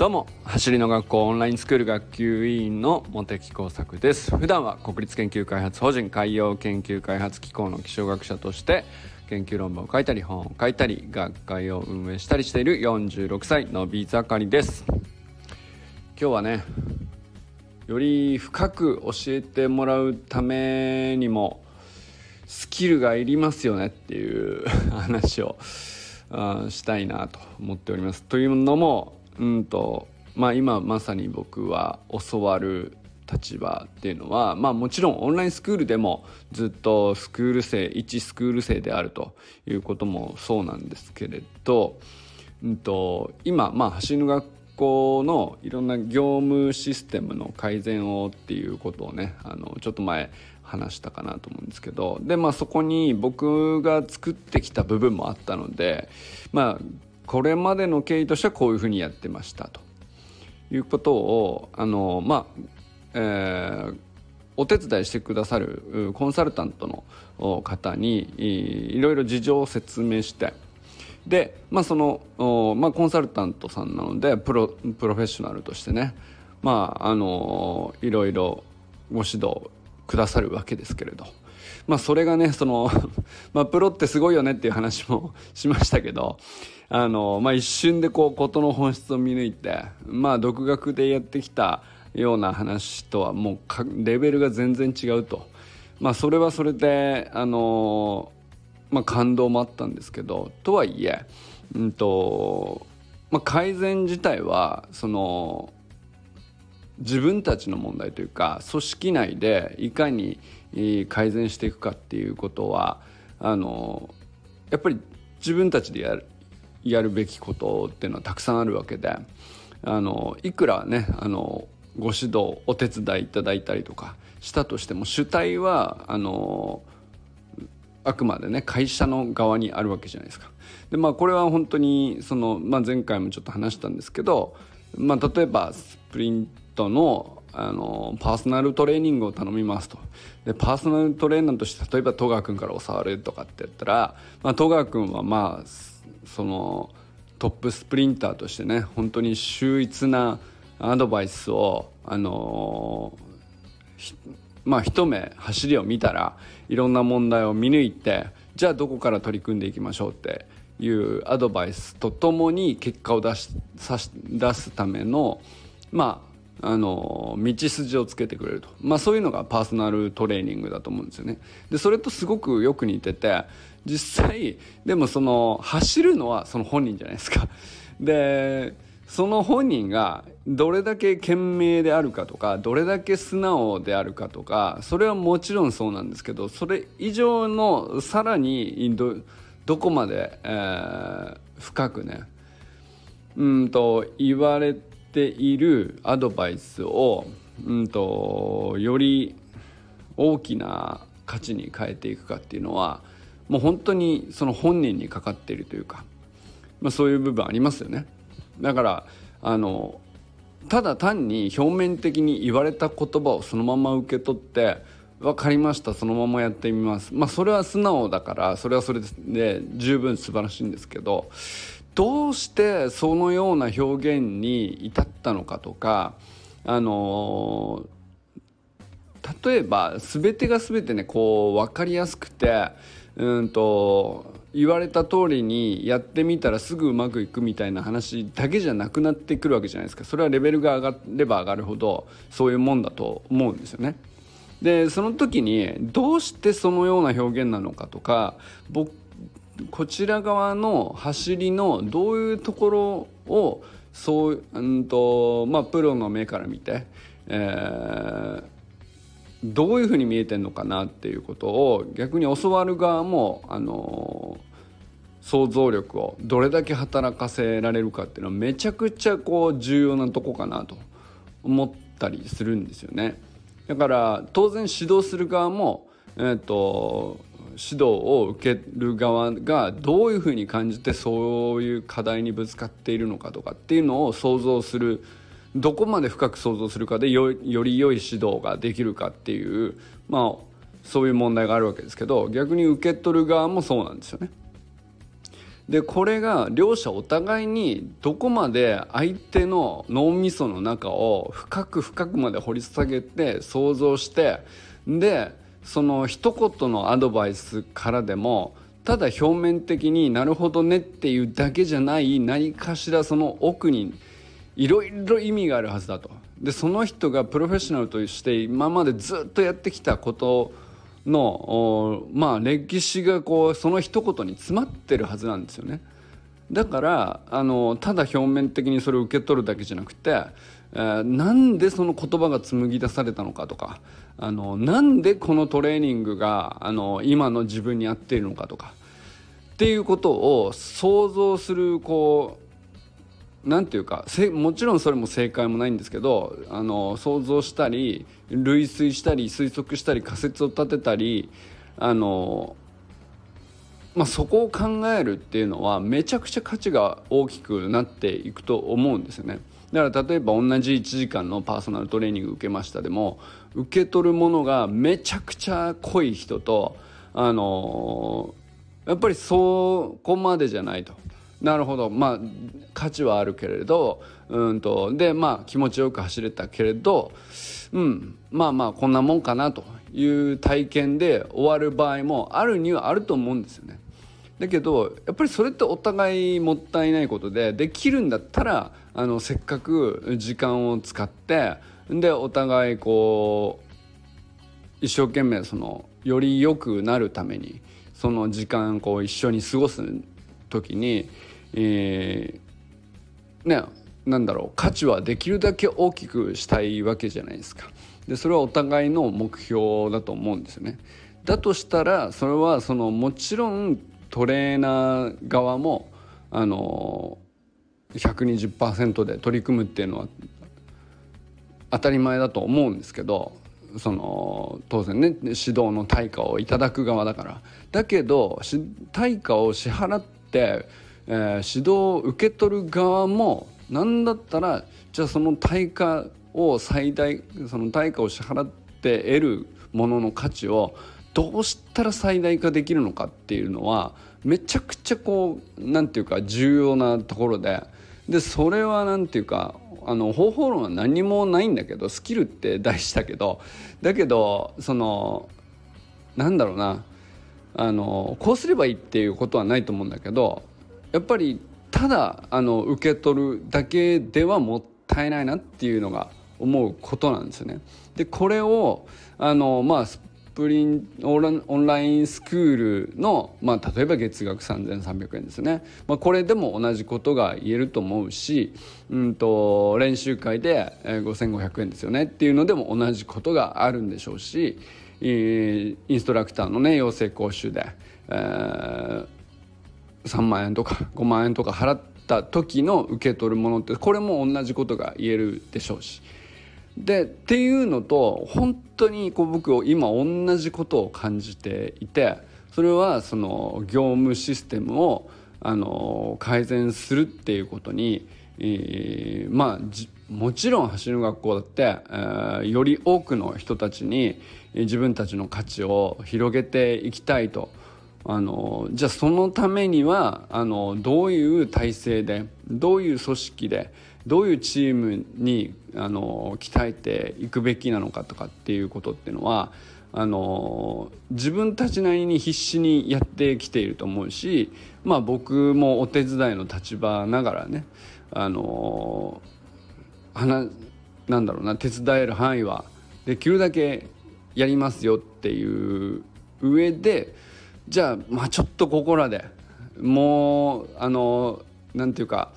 どうも走りの学校オンラインスクール学級委員の茂木耕作です普段は国立研究開発法人海洋研究開発機構の気象学者として研究論文を書いたり本を書いたり学会を運営したりしている46歳のび盛りです今日はねより深く教えてもらうためにもスキルがいりますよねっていう話をしたいなと思っております。というのもうんとまあ今まさに僕は教わる立場っていうのはまあもちろんオンラインスクールでもずっとスクール生一スクール生であるということもそうなんですけれど、うんと、今まあ走りの学校のいろんな業務システムの改善をっていうことをねあのちょっと前話したかなと思うんですけどでまあそこに僕が作ってきた部分もあったのでまあこれまでの経緯としてはこういうふうにやってましたということをあのまあえー、お手伝いしてくださるコンサルタントの方にいろいろ事情を説明してで、まあそのまあ、コンサルタントさんなのでプロプロフェッショナルとしてね、まあ、あのいろいろご指導くださるわけですけれど。まあそれがねその まあプロってすごいよねっていう話も しましたけどあのまあ一瞬でこう事の本質を見抜いてまあ独学でやってきたような話とはもうレベルが全然違うと。まあそれはそれであのまあ感動もあったんですけどとはいえうんとまあ改善自体はその自分たちの問題というか組織内でいかに改善していくかっていうことはあのやっぱり自分たちでやるやるべきことっていうのはたくさんあるわけであのいくらねあのご指導お手伝いいただいたりとかしたとしても主体はあのあくまでね会社の側にあるわけじゃないですか。でまあこれは本当にその、まあ、前回もちょっと話したんですけど、まあ、例えばスプリントのあのパーソナルトレーニングを頼みますと。でパーソナルトレーナーとして例えば戸川君から教わるとかって言ったら、まあ、戸川君はまあそのトップスプリンターとしてね本当に秀逸なアドバイスをあのまあ一目走りを見たらいろんな問題を見抜いてじゃあどこから取り組んでいきましょうっていうアドバイスとともに結果を出し出すためのまああの道筋をつけてくれると、まあ、そういうのがパーソナルトレーニングだと思うんですよね。でそれとすごくよく似てて実際でもその走るのはその本人じゃないですか。でその本人がどれだけ賢明であるかとかどれだけ素直であるかとかそれはもちろんそうなんですけどそれ以上のさらにどこまで、えー、深くねうんと言われてているアドバイスをうんとより大きな価値に変えていくかっていうのはもう本当にその本人にかかっているというか、まあ、そういう部分ありますよね。だからあのただ単に表面的に言われた言葉をそのまま受け取って分かりましたそのままやってみますまあそれは素直だからそれはそれで十分素晴らしいんですけどどうしてそのような表現に至ったのかとかあの例えば全てが全てねこう分かりやすくてうんと言われた通りにやってみたらすぐうまくいくみたいな話だけじゃなくなってくるわけじゃないですかそれはレベルが上がれば上がるほどそういうもんだと思うんですよね。でその時にどうしてそのような表現なのかとか僕こちら側の走りのどういうところをそう、うんとまあ、プロの目から見て、えー、どういうふうに見えてんのかなっていうことを逆に教わる側もあの想像力をどれだけ働かせられるかっていうのはめちゃくちゃこう重要なとこかなと思ったりするんですよね。だから当然指導する側も、えーと、指導を受ける側がどういうふうに感じてそういう課題にぶつかっているのかとかっていうのを想像するどこまで深く想像するかでより良い指導ができるかっていうまあそういう問題があるわけですけど逆に受け取る側もそうなんですよね。でこれが両者お互いにどこまで相手の脳みその中を深く深くまで掘り下げて想像してでその一言のアドバイスからでもただ表面的になるほどねっていうだけじゃない何かしらその奥にいろいろ意味があるはずだと。でその人がプロフェッショナルとして今までずっとやってきたことのまあ歴史がこうその一言に詰まってるはずなんですよね。だからあのただ表面的にそれを受け取るだけじゃなくて、えー、なんでその言葉が紡ぎ出されたのかとかあのなんでこのトレーニングがあの今の自分に合っているのかとかっていうことを想像するこうなんていうかもちろんそれも正解もないんですけどあの想像したり類推したり推測したり仮説を立てたりあの、まあ、そこを考えるっていうのはめちゃくちゃ価値が大きくなっていくと思うんですよね。だから例えば同じ1時間のパーソナルトレーニング受けましたでも受け取るものがめちゃくちゃ濃い人とあのやっぱりそこまでじゃないと。なるほどまあ価値はあるけれどうんとでまあ気持ちよく走れたけれどうんまあまあこんなもんかなという体験で終わる場合もあるにはあると思うんですよね。だけどやっぱりそれってお互いもったいないことでできるんだったらあのせっかく時間を使ってでお互いこう一生懸命そのより良くなるためにその時間こう一緒に過ごす時に、えー、ねなんだろう価値はできるだけ大きくしたいわけじゃないですか。でそれはお互いの目標だと思うんですよね。だとしたらそれはそのもちろんトレーナー側もあの120%で取り組むっていうのは当たり前だと思うんですけどその当然ね指導の対価をいただく側だから。だけど対価を支払って、えー、指導を受け取る側も何だったらじゃあその対価を最大その対価を支払って得るものの価値をどうしたら最大化できるのかっていうのはめちゃくちゃこう何て言うか重要なところででそれは何て言うかあの方法論は何もないんだけどスキルって大事だけどだけどそのなんだろうなあのこうすればいいっていうことはないと思うんだけどやっぱりただあの受け取るだけではもったいないなっていうのが思うことなんですよね。でこれをあのまあプリンオンラインスクールの、まあ、例えば月額3300円ですね、まあ、これでも同じことが言えると思うし、うんと、練習会で5500円ですよねっていうのでも同じことがあるんでしょうしインストラクターのね養成講習で、えー、3万円とか5万円とか払った時の受け取るものってこれも同じことが言えるでしょうし。でっていうのと本当にこう僕今同じことを感じていてそれはその業務システムをあの改善するっていうことに、えー、まあもちろん走る学校だって、えー、より多くの人たちに自分たちの価値を広げていきたいと。あのじゃあそのためにはあのどういう体制でどういう組織でどういうチームにあの鍛えていくべきなのかとかっていうことっていうのはあの自分たちなりに必死にやってきていると思うし、まあ、僕もお手伝いの立場ながらねあのなんだろうな手伝える範囲はできるだけやりますよっていう上でじゃあまあちょっとここらでもうあのなんていうか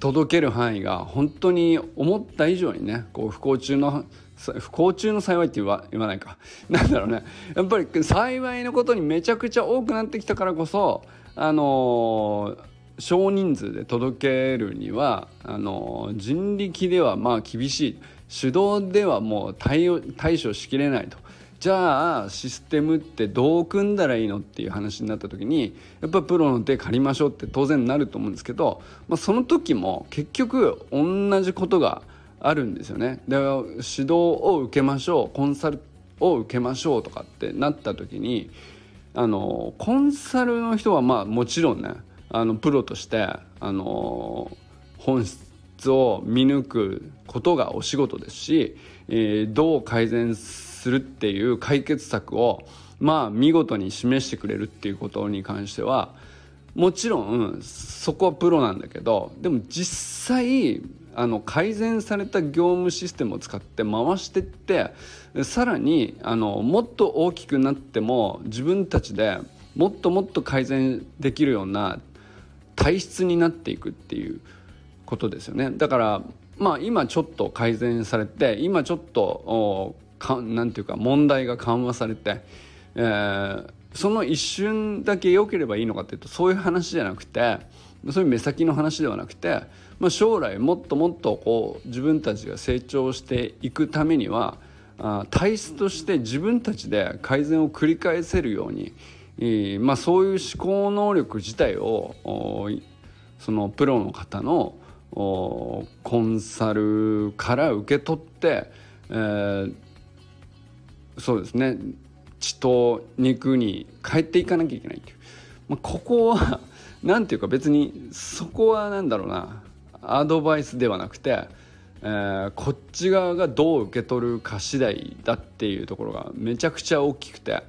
届ける範囲が本当に思った以上にねこう不幸中の不幸中の幸いって言わないか。なんだろうね。やっぱり幸いのことにめちゃくちゃ多くなってきたからこそあの少人数で届けるにはあの人力ではまあ厳しい。手動ではもう対応対処しきれないと。じゃあシステムってどう組んだらいいのっていう話になった時にやっぱプロの手借りましょうって当然なると思うんですけど、まあ、その時も結局同じことがあるんですよね。で指導を受けましょうコンサルを受けましょうとかってなった時にあのコンサルの人はまあもちろんねあのプロとしてあの本質を見抜くことがお仕事ですし、えー、どう改善するするっていう解決策をまあ見事に示してくれるっていうことに関してはもちろんそこはプロなんだけどでも実際あの改善された業務システムを使って回してってさらにあのもっと大きくなっても自分たちでもっともっと改善できるような体質になっていくっていうことですよね。だからまあ今ちょっと改善されて今ちょっとかなんていうか問題が緩和されて、えー、その一瞬だけ良ければいいのかっていうとそういう話じゃなくてそういう目先の話ではなくて、まあ、将来もっともっとこう自分たちが成長していくためにはあ体質として自分たちで改善を繰り返せるように、えー、まあ、そういう思考能力自体をそのプロの方のコンサルから受け取って、えー、そうですね。血と肉に変えていかなきゃいけないっていう、まあ、ここは 何ていうか別にそこは何だろうな。アドバイスではなくて、えー、こっち側がどう受け取るか次第だっていうところがめちゃくちゃ大きくて。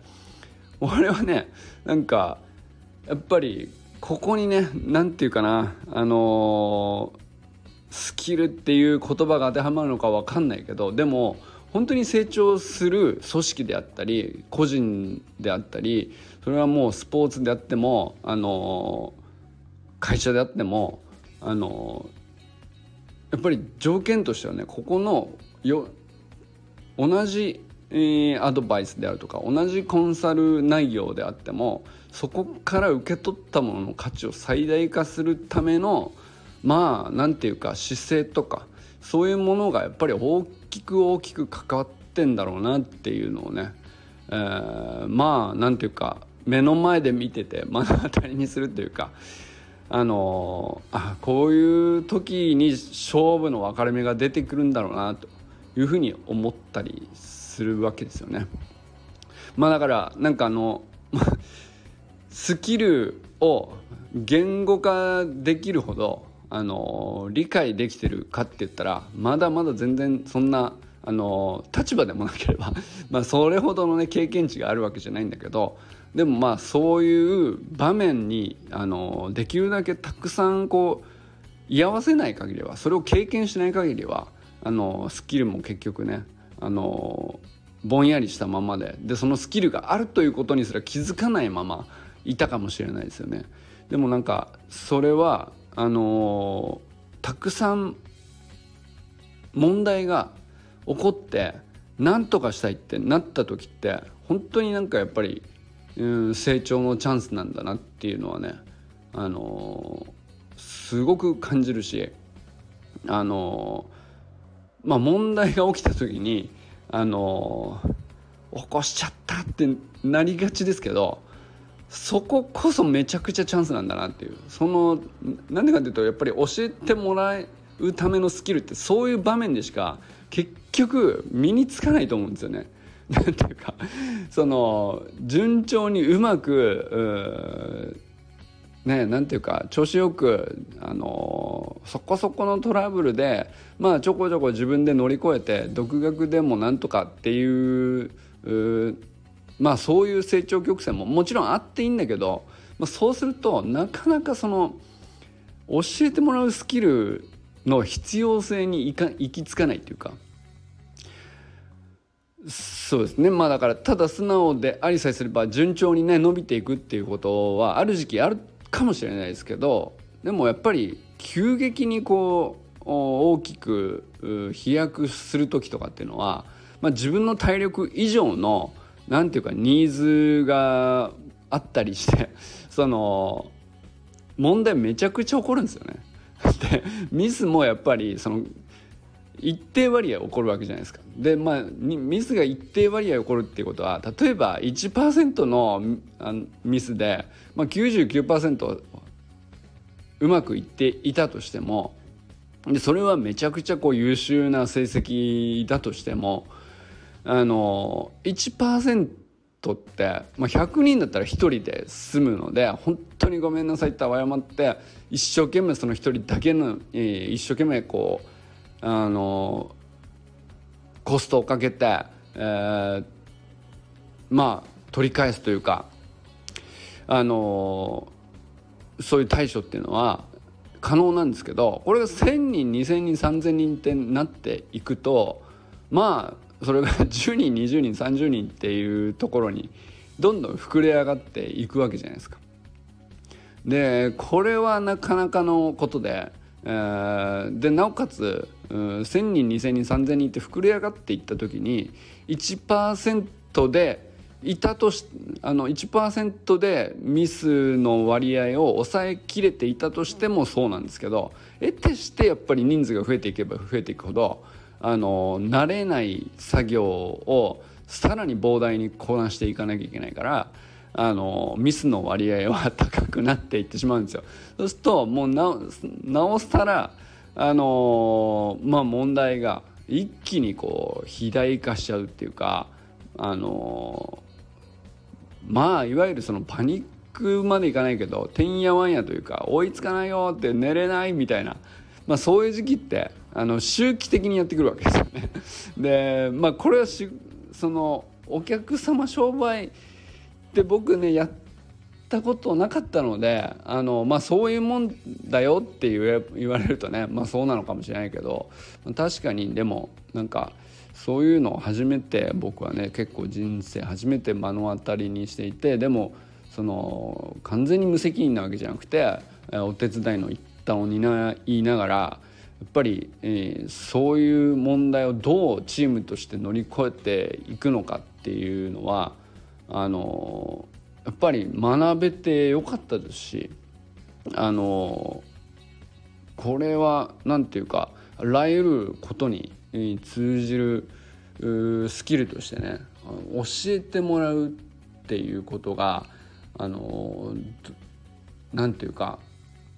俺はねなんかやっぱりここにね何て言うかなあのー、スキルっていう言葉が当てはまるのか分かんないけどでも本当に成長する組織であったり個人であったりそれはもうスポーツであってもあの会社であってもあのやっぱり条件としてはねここのよ同じ、えー、アドバイスであるとか同じコンサル内容であってもそこから受け取ったものの価値を最大化するためのまあ何て言うか姿勢とかそういうものがやっぱり大きく大きく関わってんだろうなっていうのをね、えー、まあ何て言うか目の前で見てて目の当たりにするというかあのあこういう時に勝負の分かれ目が出てくるんだろうなというふうに思ったりするわけですよね。まあだからなんかあの スキルを言語化できるほどあの理解できてるかって言ったらまだまだ全然そんなあの立場でもなければ まあそれほどのね経験値があるわけじゃないんだけどでもまあそういう場面にあのできるだけたくさんこう居合わせない限りはそれを経験しない限りはあのスキルも結局ねあのぼんやりしたままででそのスキルがあるということにすら気づかないままいたかもしれないですよね。でもなんかそれはあのたくさん問題が起こって何とかしたいってなった時って本当になんかやっぱり、うん、成長のチャンスなんだなっていうのはねあのすごく感じるしあのまあ問題が起きた時にあの起こしちゃったってなりがちですけどそここそめちゃくちゃチャンスなんだなっていうそのなんでかっていうとやっぱり教えてもらうためのスキルってそういう場面でしか結局身につかないと思うんですよね。なんていうかその順調にうまくねなんていうか調子よくあのそこそこのトラブルでまあちょこちょこ自分で乗り越えて独学でもなんとかっていうまあそういう成長曲線ももちろんあっていいんだけど、まあ、そうするとなかなかその教えてもらうスキルの必要性にいか行き着かないっていうか。そうですね。まあだからただ素直でありさえすれば順調にね伸びていくっていうことはある時期あるかもしれないですけどでもやっぱり急激にこう大きく飛躍する時とかっていうのは、まあ、自分の体力以上の何て言うかニーズがあったりして その問題めちゃくちゃ起こるんですよね。でミスもやっぱりその一定割合起こるわけじゃないですか。でまあミスが一定割合起こるっていうことは例えば1%のミスで、まあ、99%うまくいっていたとしてもでそれはめちゃくちゃこう優秀な成績だとしてもあの1%って、まあ、100人だったら1人で済むので本当にごめんなさいって謝って一生懸命その1人だけの、一生懸命こうあのコストをかけて、えー、まあ取り返すというかあのそういう対処っていうのは可能なんですけどこれが1,000人2,000人3,000人ってなっていくとまあそれが 10人20人30人っていうところにどんどん膨れ上がっていくわけじゃないですか。でこれはなかなかのことで、えー、でなおかつ、1,000人2,000人3,000人って膨れ上がっていった時に1%でいたとしあの1%でミスの割合を抑えきれていたとしてもそうなんですけど得てしてやっぱり人数が増えていけば増えていくほどあの慣れない作業をさらに膨大にこなしていかなきゃいけないからあのミスの割合は高くなっていってしまうんですよ。そうするともうななおさらあのまあ問題が一気にこう肥大化しちゃうっていうかあのまあいわゆるそのパニックまでいかないけどてんやわんやというか追いつかないよって寝れないみたいな、まあ、そういう時期ってあの周期的にやってくるわけですよね。でまあこれはしそのお客様商売って僕ねやったことなかったのであの、まあ、そういうもんだよって言われるとね、まあ、そうなのかもしれないけど確かにでもなんかそういうのを初めて僕はね結構人生初めて目の当たりにしていてでもその完全に無責任なわけじゃなくてお手伝いの一端を担いながらやっぱり、えー、そういう問題をどうチームとして乗り越えていくのかっていうのはあのやっぱり学べてよかったですしあのこれは何て言うかあらゆることに通じるスキルとしてね教えてもらうっていうことがあの何て言うか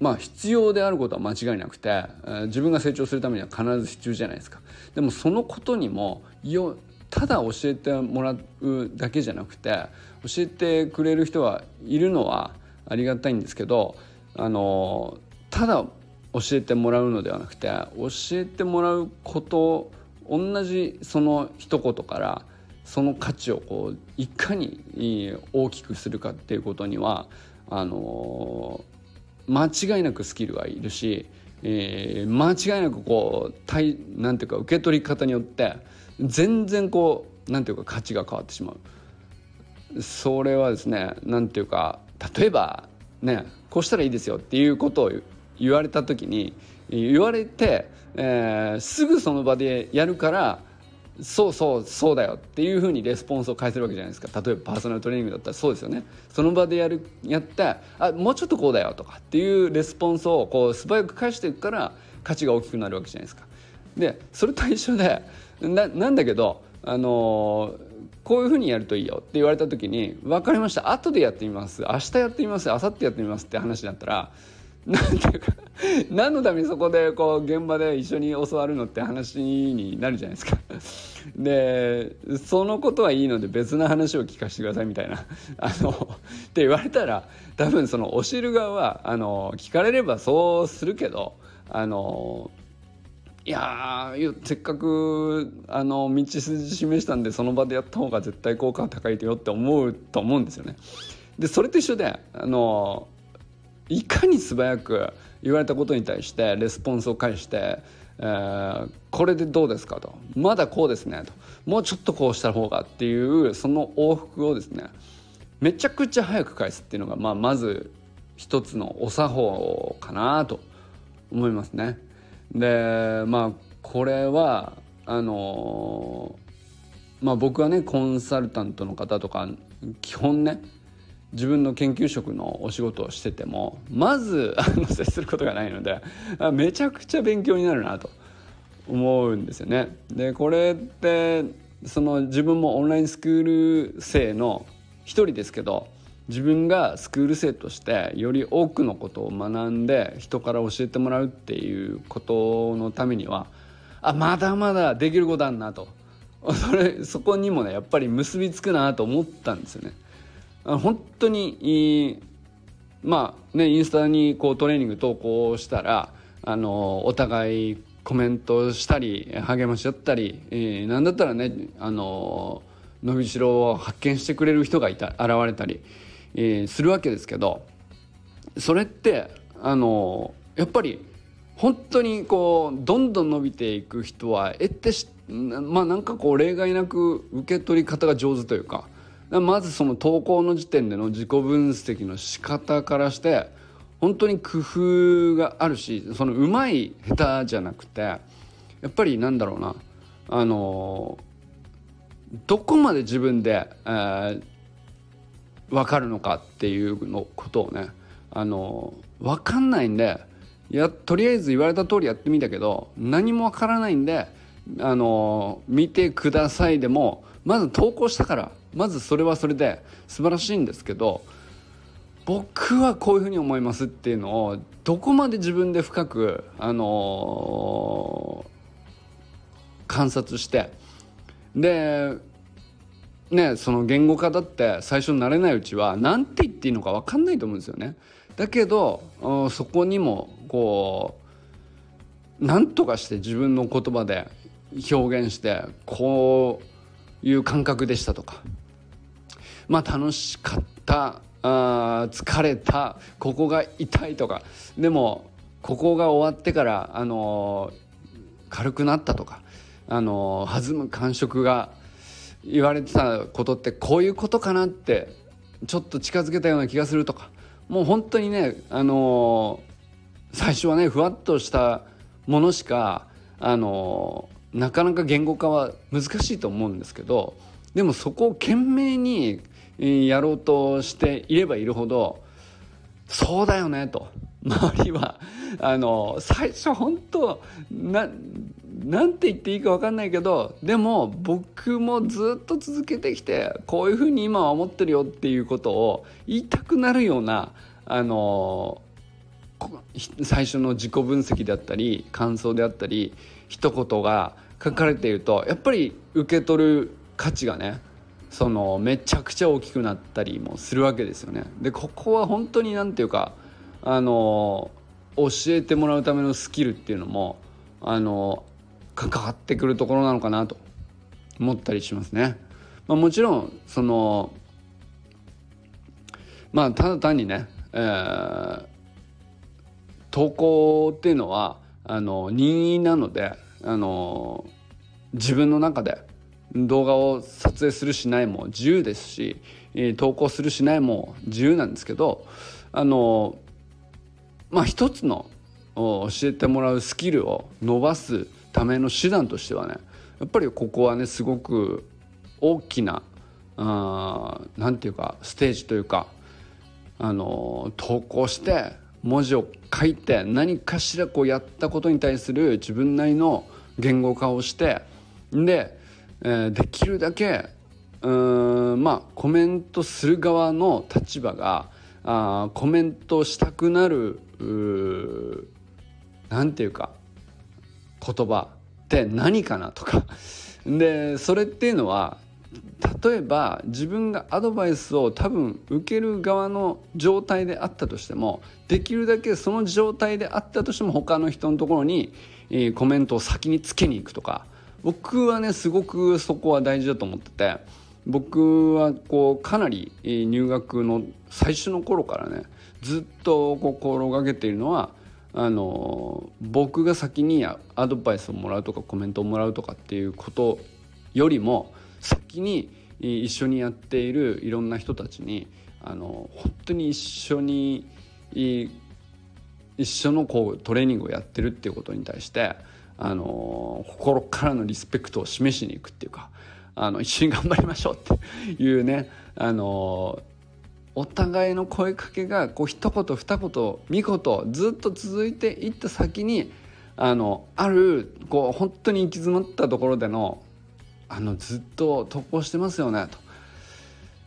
まあ必要であることは間違いなくて自分が成長するためには必ず必要じゃないですか。でもそのことにもよただ教えてもらうだけじゃなくて教えてくれる人はいるのはありがたいんですけどあのただ教えてもらうのではなくて教えてもらうこと同じその一言からその価値をこういかに大きくするかっていうことにはあの間違いなくスキルがいるし、えー、間違いなくこうたいなんていうか受け取り方によって全然こうなんていうか価値が変わってしまう。それはですねなんていうか例えばねこうしたらいいですよっていうことを言われた時に言われて、えー、すぐその場でやるからそうそうそうだよっていうふうにレスポンスを返せるわけじゃないですか。例えばパーソナルトレーニングだったらそうですよね。その場でやるやってあもうちょっとこうだよとかっていうレスポンスをこう素早く返していくから価値が大きくなるわけじゃないですか。でそれと一緒でななんだけどあのーこういうふうにやるといいよって言われた時に「分かりました。後でやってみます。明日やってみます。明後日やってみます」って話だったらなんていうか何のためにそこでこう現場で一緒に教わるのって話になるじゃないですか。でそのことはいいので別の話を聞かせてくださいみたいなあのって言われたら多分その教える側はあの聞かれればそうするけどあのいやせっかくあの道筋示したんでその場でやった方が絶対効果が高いよって思うと思うんですよね。でそれと一緒であのいかに素早く言われたことに対してレスポンスを返してえー、これでどうですかと。まだこうですねと。もうちょっとこうした方がっていうその往復をですねめちゃくちゃ早く返すっていうのが、まあ、まず一つのお作法かなと。思いますね。でまあこれはあのー、まあ僕はねコンサルタントの方とか基本ね自分の研究職のお仕事をしててもまず あの接することがないのでめちゃくちゃ勉強になるなと思うんですよね。でこれってその自分もオンラインスクール生の一人ですけど自分がスクール生としてより多くのことを学んで人から教えてもらうっていうことのためにはあまだまだできることあんなとそれそこにもねやっぱり結びつくなと思ったんですよね。本当にまあねインスタにこうトレーニング投稿したらあのお互いコメントしたり励まし合ったり、えー、なんだったらねあの伸びしろを発見してくれる人がいた現れたり、えー、するわけですけどそれってあのやっぱり本当にこうどんどん伸びていく人は得てしまあなんかこう例外なく受け取り方が上手というかまずその投稿の時点での自己分析の仕方からして本当に工夫があるしそのうまい下手じゃなくてやっぱりなんだろうなあのどこまで自分で、えー、分かるのかっていうのことをねあの分かんないんでいやとりあえず言われた通りやってみたけど何も分からないんであの見てくださいでもまず投稿したから。まずそれはそれで素晴らしいんですけど僕はこういうふうに思いますっていうのをどこまで自分で深く、あのー、観察してでねその言語化だって最初慣れないうちは何て言っていいのか分かんないと思うんですよね。だけどそこにもこう何とかして自分の言葉で表現してこういう感覚でしたとかまあ楽しかったあ疲れたここが痛いとか。でもここが終わってからあの、軽くなったとか。あの、弾む感触が言われてたことってこういうことかなってちょっと近づけたような気がするとか。もう本当にねあの、最初はねふわっとしたものしかあのなかなか言語化は難しいと思うんですけどでもそこを懸命にやろうとしていればいるほどそうだよねと。周りはあの最初本当ななんて言っていいか分かんないけどでも僕もずっと続けてきてこういうふうに今は思ってるよっていうことを言いたくなるようなあの最初の自己分析であったり感想であったり一言が書かれているとやっぱり受け取る価値がねそのめちゃくちゃ大きくなったりもするわけですよね。でここは本当に何て言うかあの教えてもらうためのスキルっていうのもあの関わってくるところなのかなと思ったりしますね。まあ、もちろんそのまあただ単にね、えー、投稿っていうのはあの任意なのであの自分の中で動画を撮影するしないも自由ですし投稿するしないも自由なんですけどあのまあ一つの教えてもらうスキルを伸ばすための手段としてはねやっぱりここはねすごく大きな何て言うかステージというかあの投稿して文字を書いて何かしらこうやったことに対する自分なりの言語化をしてで、え、できるだけうーんまあコメントする側の立場があコメントしたくなる何て言うか言葉って何かなとか。でそれっていうのは例えば自分がアドバイスを多分受ける側の状態であったとしてもできるだけその状態であったとしても他の人のところに、コメントを先につけに行くとか僕はねすごくそこは大事だと思ってて僕はこうかなり入学の最初の頃からねずっと心がけているのはあの僕が先にアドバイスをもらうとかコメントをもらうとかっていうことよりも先に一緒にやっているいろんな人たちにあの本当に一緒に一緒のこうトレーニングをやってるっていうことに対してあの心からのリスペクトを示しに行くっていうかあの一緒に頑張りましょうっていうねあのお互いの声かけがこう一言二言三言ずっと続いていった先にあのあるこう本当に行き詰まったところでのあのずっと投稿してますよねと。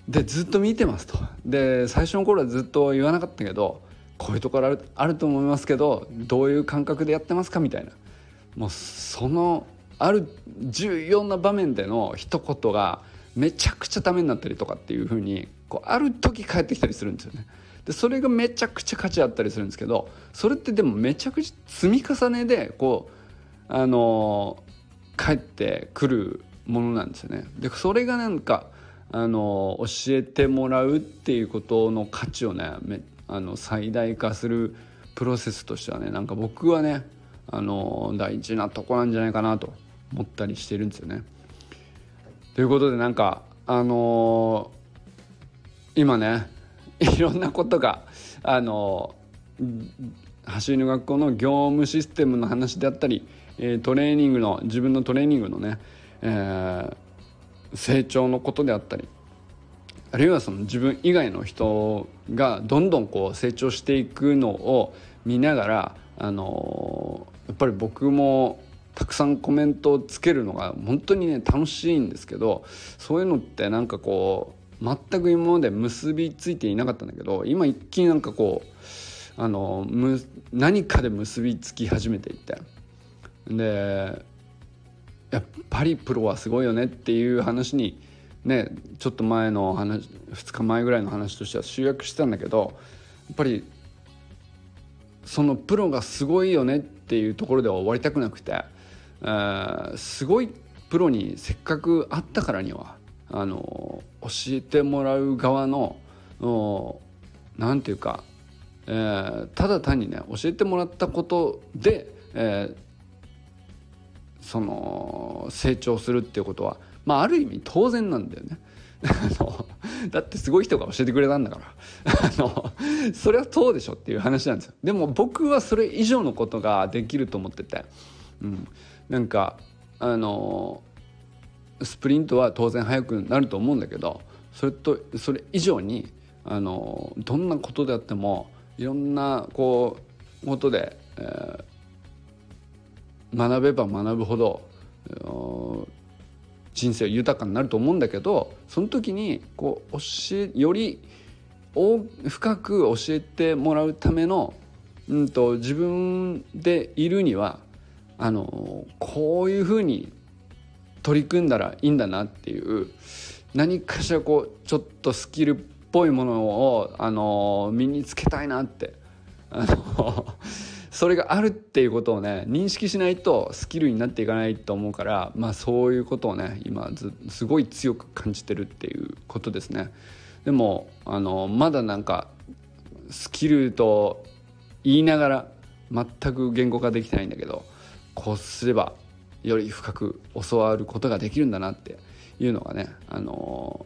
でずっと見てますと。で最初の頃はずっと言わなかったけどこういうところあるあると思いますけどどういう感覚でやってますかみたいなもうそのある重要な場面での一言がめちゃくちゃダメになったりとかっていう風にこうある時返ってきたりするんですよね。でそれがめちゃくちゃ価値あったりするんですけどそれってでもめちゃくちゃ積み重ねでこうあの返ってくるものなんですよね。でそれがなんかあの教えてもらうっていうことの価値をねあの最大化するプロセスとしてはねなんか僕はねあの大事なとこなんじゃないかなと思ったりしてるんですよね。ということでなんかあのー、今ねいろんなことがあの、走りの学校の業務システムの話であったり、トレーニングの自分のトレーニングのね、えー、成長のことであったりあるいはその自分以外の人がどんどんこう成長していくのを見ながらあのやっぱり僕もたくさんコメントをつけるのが本当にね楽しいんですけどそういうのってなんかこう全く今まで結びついていなかったんだけど今一気になんかこうあの何かで結びつき始めていて。でやっぱりプロはすごいよねっていう話にねちょっと前の話2日前ぐらいの話としては集約してたんだけどやっぱりそのプロがすごいよねってていうところでは終わりたくなくて、すごいプロにせっかく会ったからにはあの教えてもらう側の何て言うか、えー、ただ単にね教えてもらったことで、えー、その成長するっていうことはまあある意味当然なんだよね。あのだってすごい人が教えてくれたんだから。あのそれはそうでしょっていう話なんですよ。でも僕はそれ以上のことができると思ってて、うん、なんかあのスプリントは当然速くなると思うんだけどそれとそれ以上にあのどんなことであってもいろんなこうことで、えー、学べば学ぶほど人生豊かになると思うんだけどその時にこう教えより深く教えてもらうための、うんと、自分でいるにはあのこういうふうに取り組んだらいいんだなっていう何かしらこうちょっとスキルっぽいものをあの身につけたいなってあのそれがあるっていうことをね認識しないとスキルになっていかないと思うからまあそういうことをね今すごい強く感じてるっていうことですね。でもあのまだなんかスキルと言いながら全く言語化できてないんだけどこうすればより深く教わることができるんだなっていうのがねあの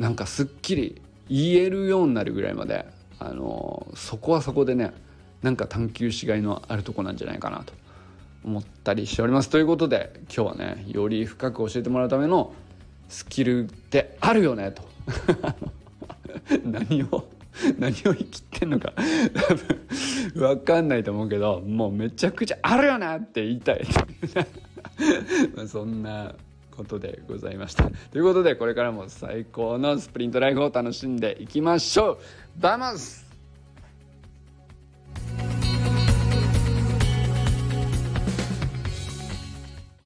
なんかすっきり言えるようになるぐらいまであのそこはそこでねなんか探求しがいのあるとこなんじゃないかなと思ったりしております。ということで今日はねより深く教えてもらうためのスキルってあるよねと。何を何を生きてんのか多分分かんないと思うけどもうめちゃくちゃあるよなって言いたい。そんなことでございました。ということでこれからも最高のスプリントライフを楽しんでいきましょう。バマス